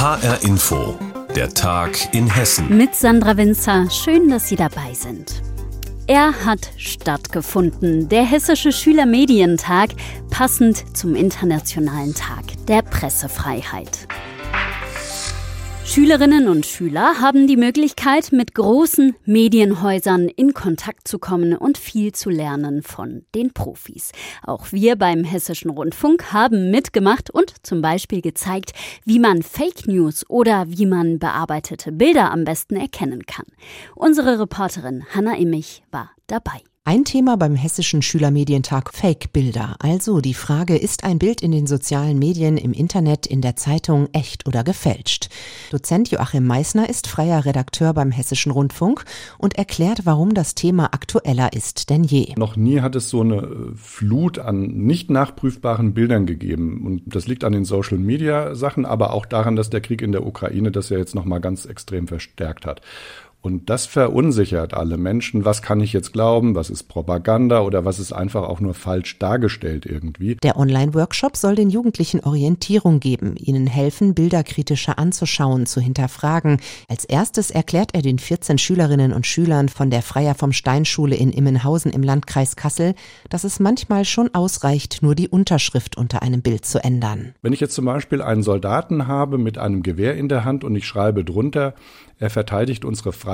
HR Info, der Tag in Hessen. Mit Sandra Winzer, schön, dass Sie dabei sind. Er hat stattgefunden, der Hessische Schülermedientag, passend zum Internationalen Tag der Pressefreiheit. Schülerinnen und Schüler haben die Möglichkeit, mit großen Medienhäusern in Kontakt zu kommen und viel zu lernen von den Profis. Auch wir beim Hessischen Rundfunk haben mitgemacht und zum Beispiel gezeigt, wie man Fake News oder wie man bearbeitete Bilder am besten erkennen kann. Unsere Reporterin Hanna Immich war dabei. Ein Thema beim Hessischen Schülermedientag Fake-Bilder. Also die Frage, ist ein Bild in den sozialen Medien, im Internet, in der Zeitung echt oder gefälscht? Dozent Joachim Meissner ist freier Redakteur beim Hessischen Rundfunk und erklärt, warum das Thema aktueller ist denn je. Noch nie hat es so eine äh, Flut an nicht nachprüfbaren Bildern gegeben. Und das liegt an den Social-Media-Sachen, aber auch daran, dass der Krieg in der Ukraine das ja jetzt nochmal ganz extrem verstärkt hat. Und das verunsichert alle Menschen. Was kann ich jetzt glauben? Was ist Propaganda oder was ist einfach auch nur falsch dargestellt irgendwie? Der Online-Workshop soll den Jugendlichen Orientierung geben, ihnen helfen, Bilder kritischer anzuschauen, zu hinterfragen. Als erstes erklärt er den 14 Schülerinnen und Schülern von der Freier vom Stein Schule in Immenhausen im Landkreis Kassel, dass es manchmal schon ausreicht, nur die Unterschrift unter einem Bild zu ändern. Wenn ich jetzt zum Beispiel einen Soldaten habe mit einem Gewehr in der Hand und ich schreibe drunter, er verteidigt unsere Freiheit,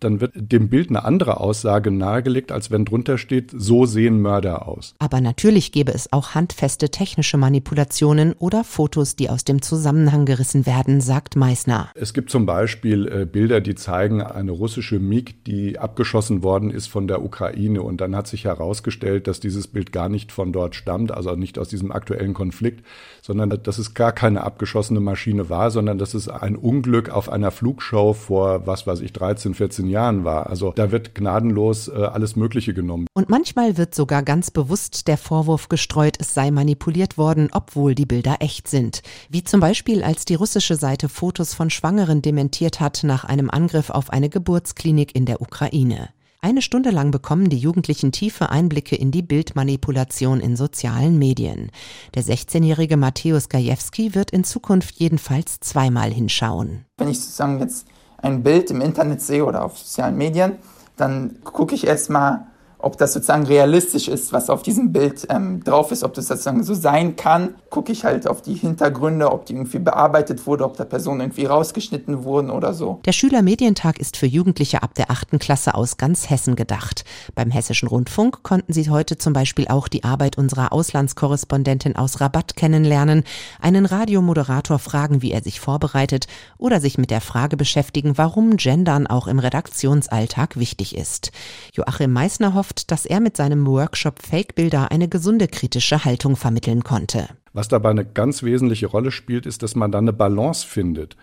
dann wird dem Bild eine andere Aussage nahegelegt, als wenn drunter steht, so sehen Mörder aus. Aber natürlich gäbe es auch handfeste technische Manipulationen oder Fotos, die aus dem Zusammenhang gerissen werden, sagt Meissner. Es gibt zum Beispiel äh, Bilder, die zeigen eine russische MiG, die abgeschossen worden ist von der Ukraine. Und dann hat sich herausgestellt, dass dieses Bild gar nicht von dort stammt, also nicht aus diesem aktuellen Konflikt, sondern dass es gar keine abgeschossene Maschine war, sondern dass es ein Unglück auf einer Flugshow vor, was weiß ich, 13, 14 Jahren war. Also da wird gnadenlos äh, alles Mögliche genommen. Und manchmal wird sogar ganz bewusst der Vorwurf gestreut, es sei manipuliert worden, obwohl die Bilder echt sind. Wie zum Beispiel, als die russische Seite Fotos von Schwangeren dementiert hat nach einem Angriff auf eine Geburtsklinik in der Ukraine. Eine Stunde lang bekommen die Jugendlichen tiefe Einblicke in die Bildmanipulation in sozialen Medien. Der 16-jährige Matthäus Gajewski wird in Zukunft jedenfalls zweimal hinschauen. Wenn ich sozusagen jetzt ein Bild im Internet sehe oder auf sozialen Medien, dann gucke ich erstmal, ob das sozusagen realistisch ist, was auf diesem Bild ähm, drauf ist, ob das sozusagen so sein kann. Gucke ich halt auf die Hintergründe, ob die irgendwie bearbeitet wurde, ob da Personen irgendwie rausgeschnitten wurden oder so. Der Schülermedientag ist für Jugendliche ab der achten Klasse aus ganz Hessen gedacht. Beim Hessischen Rundfunk konnten sie heute zum Beispiel auch die Arbeit unserer Auslandskorrespondentin aus Rabatt kennenlernen, einen Radiomoderator fragen, wie er sich vorbereitet oder sich mit der Frage beschäftigen, warum Gendern auch im Redaktionsalltag wichtig ist. Joachim Meissner hofft, hofft, dass er mit seinem Workshop Fake-Bilder eine gesunde kritische Haltung vermitteln konnte. Was dabei eine ganz wesentliche Rolle spielt, ist, dass man da eine Balance findet.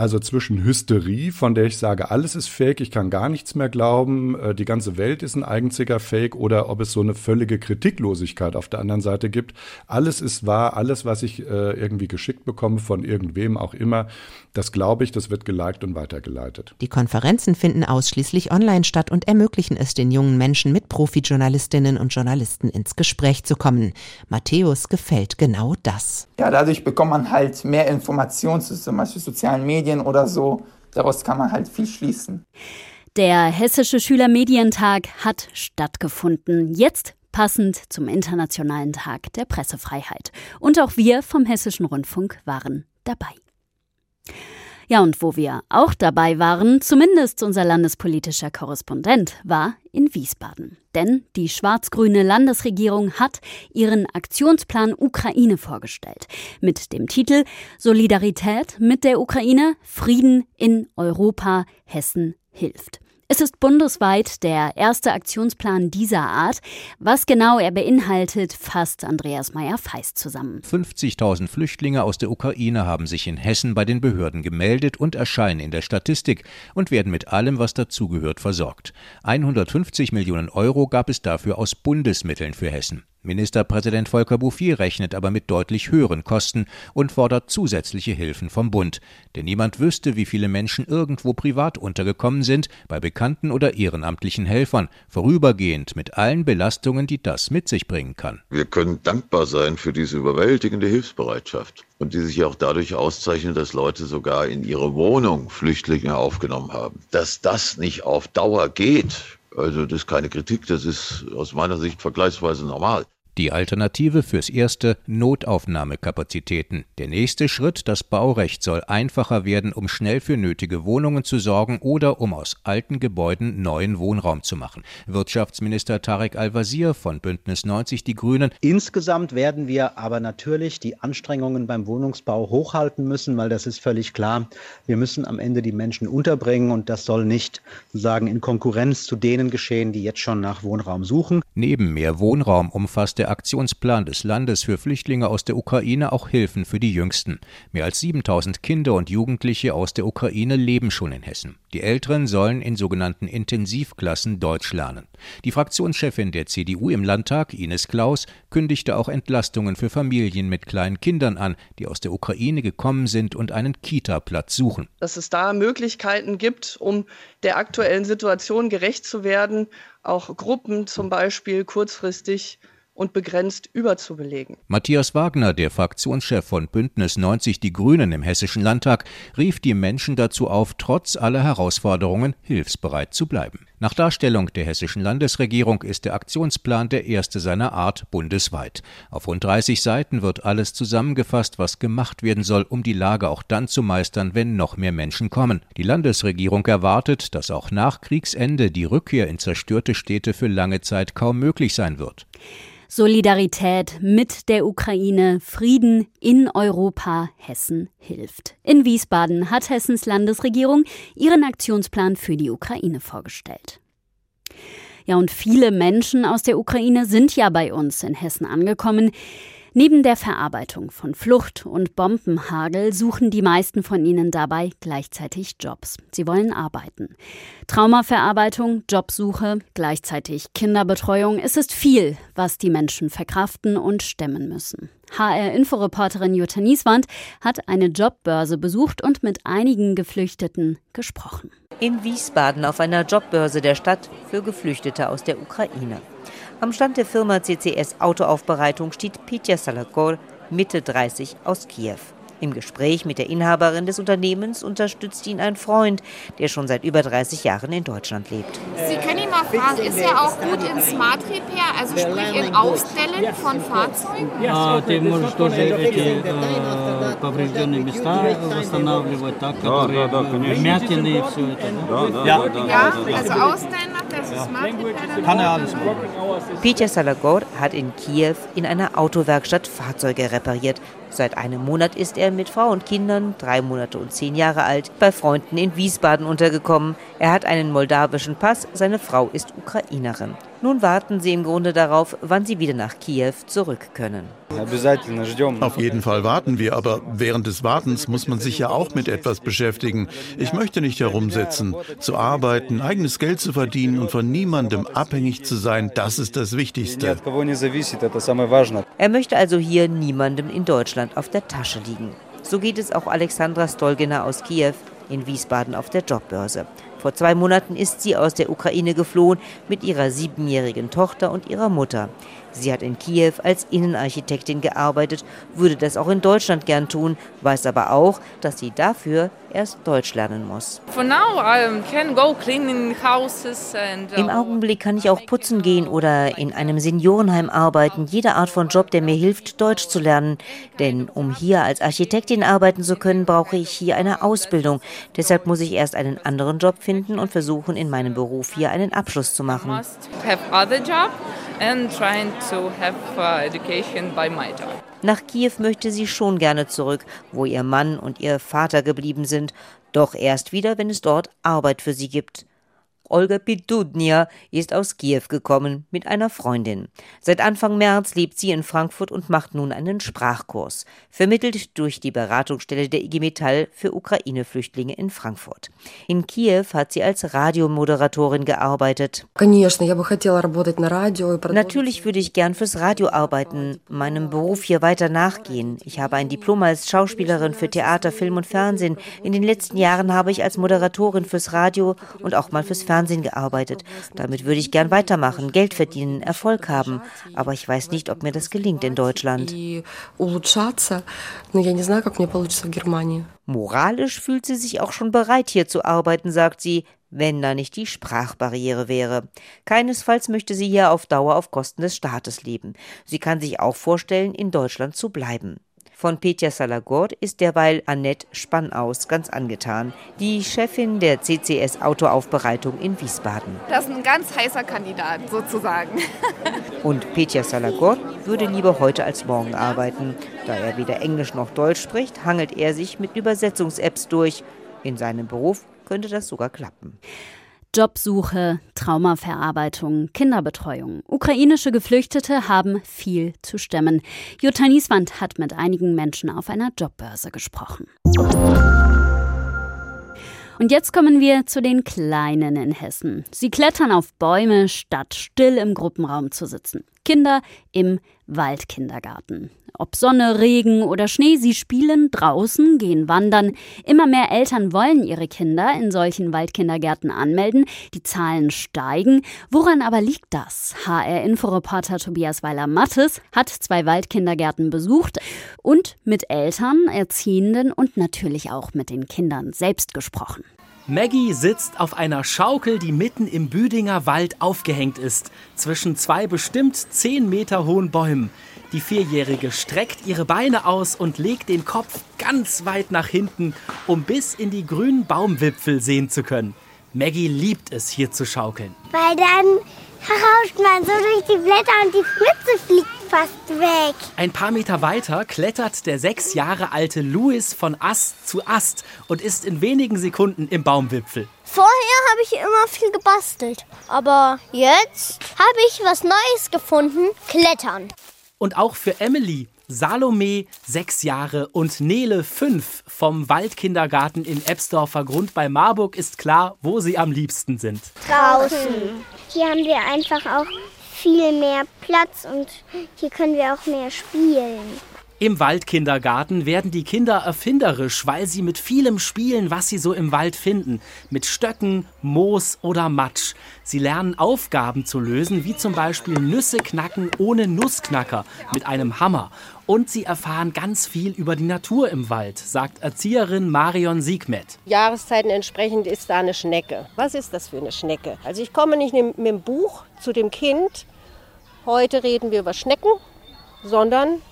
Also zwischen Hysterie, von der ich sage, alles ist fake, ich kann gar nichts mehr glauben, äh, die ganze Welt ist ein einziger Fake oder ob es so eine völlige Kritiklosigkeit auf der anderen Seite gibt. Alles ist wahr, alles, was ich äh, irgendwie geschickt bekomme von irgendwem auch immer, das glaube ich, das wird geliked und weitergeleitet. Die Konferenzen finden ausschließlich online statt und ermöglichen es den jungen Menschen mit Profi-Journalistinnen und Journalisten ins Gespräch zu kommen. Matthäus gefällt genau das. Ja, dadurch bekommt man halt mehr Informationen zu zum Beispiel sozialen Medien Medien oder so. Daraus kann man halt viel schließen. Der Hessische Schülermedientag hat stattgefunden. Jetzt passend zum Internationalen Tag der Pressefreiheit. Und auch wir vom Hessischen Rundfunk waren dabei. Ja, und wo wir auch dabei waren, zumindest unser landespolitischer Korrespondent, war in Wiesbaden. Denn die schwarz-grüne Landesregierung hat ihren Aktionsplan Ukraine vorgestellt. Mit dem Titel Solidarität mit der Ukraine, Frieden in Europa, Hessen hilft. Es ist bundesweit der erste Aktionsplan dieser Art. Was genau er beinhaltet, fasst Andreas Meyer-Feist zusammen. 50.000 Flüchtlinge aus der Ukraine haben sich in Hessen bei den Behörden gemeldet und erscheinen in der Statistik und werden mit allem, was dazugehört, versorgt. 150 Millionen Euro gab es dafür aus Bundesmitteln für Hessen. Ministerpräsident Volker Bouffier rechnet aber mit deutlich höheren Kosten und fordert zusätzliche Hilfen vom Bund. Denn niemand wüsste, wie viele Menschen irgendwo privat untergekommen sind, bei bekannten oder ehrenamtlichen Helfern, vorübergehend mit allen Belastungen, die das mit sich bringen kann. Wir können dankbar sein für diese überwältigende Hilfsbereitschaft und die sich auch dadurch auszeichnet, dass Leute sogar in ihre Wohnung Flüchtlinge aufgenommen haben. Dass das nicht auf Dauer geht, also das ist keine Kritik, das ist aus meiner Sicht vergleichsweise normal. Die Alternative fürs erste Notaufnahmekapazitäten. Der nächste Schritt, das Baurecht soll einfacher werden, um schnell für nötige Wohnungen zu sorgen oder um aus alten Gebäuden neuen Wohnraum zu machen. Wirtschaftsminister Tarek Al-Wazir von Bündnis 90 Die Grünen. Insgesamt werden wir aber natürlich die Anstrengungen beim Wohnungsbau hochhalten müssen, weil das ist völlig klar. Wir müssen am Ende die Menschen unterbringen und das soll nicht sozusagen in Konkurrenz zu denen geschehen, die jetzt schon nach Wohnraum suchen. Neben mehr Wohnraum umfasst der Aktionsplan des Landes für Flüchtlinge aus der Ukraine auch Hilfen für die Jüngsten. Mehr als 7000 Kinder und Jugendliche aus der Ukraine leben schon in Hessen. Die Älteren sollen in sogenannten Intensivklassen Deutsch lernen. Die Fraktionschefin der CDU im Landtag, Ines Klaus, kündigte auch Entlastungen für Familien mit kleinen Kindern an, die aus der Ukraine gekommen sind und einen Kita-Platz suchen. Dass es da Möglichkeiten gibt, um der aktuellen Situation gerecht zu werden, auch Gruppen zum Beispiel kurzfristig und begrenzt überzubelegen. Matthias Wagner, der Fraktionschef von Bündnis 90 Die Grünen im Hessischen Landtag, rief die Menschen dazu auf, trotz aller Herausforderungen hilfsbereit zu bleiben. Nach Darstellung der hessischen Landesregierung ist der Aktionsplan der erste seiner Art bundesweit. Auf rund 30 Seiten wird alles zusammengefasst, was gemacht werden soll, um die Lage auch dann zu meistern, wenn noch mehr Menschen kommen. Die Landesregierung erwartet, dass auch nach Kriegsende die Rückkehr in zerstörte Städte für lange Zeit kaum möglich sein wird. Solidarität mit der Ukraine, Frieden in Europa, Hessen hilft. In Wiesbaden hat Hessens Landesregierung ihren Aktionsplan für die Ukraine vorgestellt. Ja, und viele Menschen aus der Ukraine sind ja bei uns in Hessen angekommen. Neben der Verarbeitung von Flucht und Bombenhagel suchen die meisten von ihnen dabei gleichzeitig Jobs. Sie wollen arbeiten. Traumaverarbeitung, Jobsuche, gleichzeitig Kinderbetreuung. Es ist viel, was die Menschen verkraften und stemmen müssen. HR-Inforeporterin Jutta Nieswand hat eine Jobbörse besucht und mit einigen Geflüchteten gesprochen. In Wiesbaden auf einer Jobbörse der Stadt für Geflüchtete aus der Ukraine. Am Stand der Firma CCS Autoaufbereitung steht Pitya Salakor, Mitte 30 aus Kiew. Im Gespräch mit der Inhaberin des Unternehmens unterstützt ihn ein Freund, der schon seit über 30 Jahren in Deutschland lebt. Sie können ihn mal fragen, ist er auch gut in Smart Repair, also sprich in Aufstellen von Fahrzeugen? Ja, die muss тоже эти поврежденные места восстанавливать, так, которые вмятины и все это. Ja, also Ausstellen macht er, also Smart Repair. Kann er alles machen. Peter Salagor hat in Kiew in einer Autowerkstatt Fahrzeuge repariert. Seit einem Monat ist er mit Frau und Kindern, drei Monate und zehn Jahre alt, bei Freunden in Wiesbaden untergekommen. Er hat einen moldawischen Pass, seine Frau ist Ukrainerin. Nun warten sie im Grunde darauf, wann sie wieder nach Kiew zurück können. Auf jeden Fall warten wir, aber während des Wartens muss man sich ja auch mit etwas beschäftigen. Ich möchte nicht herumsitzen. Zu arbeiten, eigenes Geld zu verdienen und von niemandem abhängig zu sein, das ist das Wichtigste. Er möchte also hier niemandem in Deutschland auf der Tasche liegen. So geht es auch Alexandra Stolgina aus Kiew in Wiesbaden auf der Jobbörse. Vor zwei Monaten ist sie aus der Ukraine geflohen mit ihrer siebenjährigen Tochter und ihrer Mutter. Sie hat in Kiew als Innenarchitektin gearbeitet, würde das auch in Deutschland gern tun, weiß aber auch, dass sie dafür erst Deutsch lernen muss. Uh, Im Augenblick kann ich auch putzen gehen oder in einem Seniorenheim arbeiten, jede Art von Job, der mir hilft, Deutsch zu lernen. Denn um hier als Architektin arbeiten zu können, brauche ich hier eine Ausbildung. Deshalb muss ich erst einen anderen Job finden und versuchen, in meinem Beruf hier einen Abschluss zu machen Nach Kiew möchte sie schon gerne zurück, wo ihr Mann und ihr Vater geblieben sind, doch erst wieder, wenn es dort Arbeit für sie gibt. Olga Pidudnia ist aus Kiew gekommen mit einer Freundin. Seit Anfang März lebt sie in Frankfurt und macht nun einen Sprachkurs, vermittelt durch die Beratungsstelle der IG Metall für Ukraine-Flüchtlinge in Frankfurt. In Kiew hat sie als Radiomoderatorin gearbeitet. Natürlich würde ich gern fürs Radio arbeiten, meinem Beruf hier weiter nachgehen. Ich habe ein Diplom als Schauspielerin für Theater, Film und Fernsehen. In den letzten Jahren habe ich als Moderatorin fürs Radio und auch mal fürs Fernsehen gearbeitet. Damit würde ich gern weitermachen, Geld verdienen, Erfolg haben. Aber ich weiß nicht, ob mir das gelingt in Deutschland. Moralisch fühlt sie sich auch schon bereit, hier zu arbeiten, sagt sie, wenn da nicht die Sprachbarriere wäre. Keinesfalls möchte sie hier auf Dauer auf Kosten des Staates leben. Sie kann sich auch vorstellen, in Deutschland zu bleiben. Von Petja Salagord ist derweil Annette Spannaus ganz angetan, die Chefin der CCS Autoaufbereitung in Wiesbaden. Das ist ein ganz heißer Kandidat sozusagen. Und Petja Salagord würde lieber heute als morgen arbeiten. Da er weder Englisch noch Deutsch spricht, hangelt er sich mit Übersetzungs-Apps durch. In seinem Beruf könnte das sogar klappen. Jobsuche, Traumaverarbeitung, Kinderbetreuung. Ukrainische Geflüchtete haben viel zu stemmen. Jutta Nieswand hat mit einigen Menschen auf einer Jobbörse gesprochen. Und jetzt kommen wir zu den Kleinen in Hessen. Sie klettern auf Bäume, statt still im Gruppenraum zu sitzen. Kinder im Waldkindergarten. Ob Sonne, Regen oder Schnee, sie spielen draußen, gehen wandern. Immer mehr Eltern wollen ihre Kinder in solchen Waldkindergärten anmelden. Die Zahlen steigen. Woran aber liegt das? HR-Inforeporter Tobias Weiler-Mattes hat zwei Waldkindergärten besucht und mit Eltern, Erziehenden und natürlich auch mit den Kindern selbst gesprochen. Maggie sitzt auf einer Schaukel, die mitten im Büdinger Wald aufgehängt ist, zwischen zwei bestimmt zehn Meter hohen Bäumen. Die Vierjährige streckt ihre Beine aus und legt den Kopf ganz weit nach hinten, um bis in die grünen Baumwipfel sehen zu können. Maggie liebt es, hier zu schaukeln. Weil dann rauscht man so durch die Blätter und die Spitze fliegt fast weg. Ein paar Meter weiter klettert der sechs Jahre alte Louis von Ast zu Ast und ist in wenigen Sekunden im Baumwipfel. Vorher habe ich immer viel gebastelt. Aber jetzt habe ich was Neues gefunden: Klettern. Und auch für Emily, Salome, sechs Jahre, und Nele, fünf, vom Waldkindergarten in Ebsdorfer Grund bei Marburg ist klar, wo sie am liebsten sind. Draußen. Hier haben wir einfach auch viel mehr Platz und hier können wir auch mehr spielen. Im Waldkindergarten werden die Kinder erfinderisch, weil sie mit vielem spielen, was sie so im Wald finden. Mit Stöcken, Moos oder Matsch. Sie lernen Aufgaben zu lösen, wie zum Beispiel Nüsse knacken ohne Nussknacker mit einem Hammer. Und sie erfahren ganz viel über die Natur im Wald, sagt Erzieherin Marion Siegmet. Jahreszeiten entsprechend ist da eine Schnecke. Was ist das für eine Schnecke? Also ich komme nicht mit dem Buch zu dem Kind, heute reden wir über Schnecken, sondern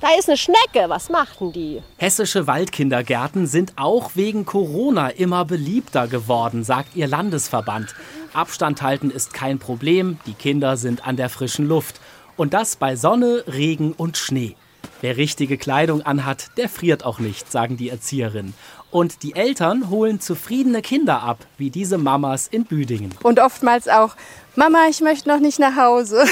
da ist eine Schnecke, was machten die? Hessische Waldkindergärten sind auch wegen Corona immer beliebter geworden, sagt ihr Landesverband. Abstand halten ist kein Problem, die Kinder sind an der frischen Luft. Und das bei Sonne, Regen und Schnee. Wer richtige Kleidung anhat, der friert auch nicht, sagen die Erzieherinnen. Und die Eltern holen zufriedene Kinder ab, wie diese Mamas in Büdingen. Und oftmals auch, Mama, ich möchte noch nicht nach Hause.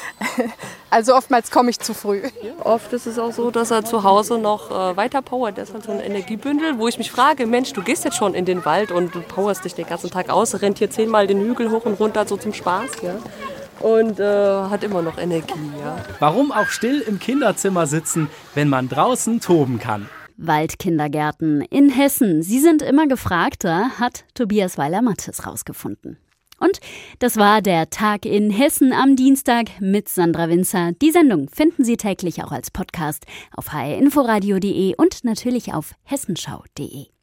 also oftmals komme ich zu früh. Oft ist es auch so, dass er zu Hause noch äh, weiter powert. Das ist halt so ein Energiebündel, wo ich mich frage, Mensch, du gehst jetzt schon in den Wald und du powerst dich den ganzen Tag aus, rennt hier zehnmal den Hügel hoch und runter so zum Spaß. Ja? und äh, hat immer noch Energie. Ja. Warum auch still im Kinderzimmer sitzen, wenn man draußen toben kann? Waldkindergärten in Hessen, sie sind immer gefragter, hat Tobias Weiler-Mattes rausgefunden. Und das war der Tag in Hessen am Dienstag mit Sandra Winzer. Die Sendung finden Sie täglich auch als Podcast auf hrinforadio.de und natürlich auf hessenschau.de.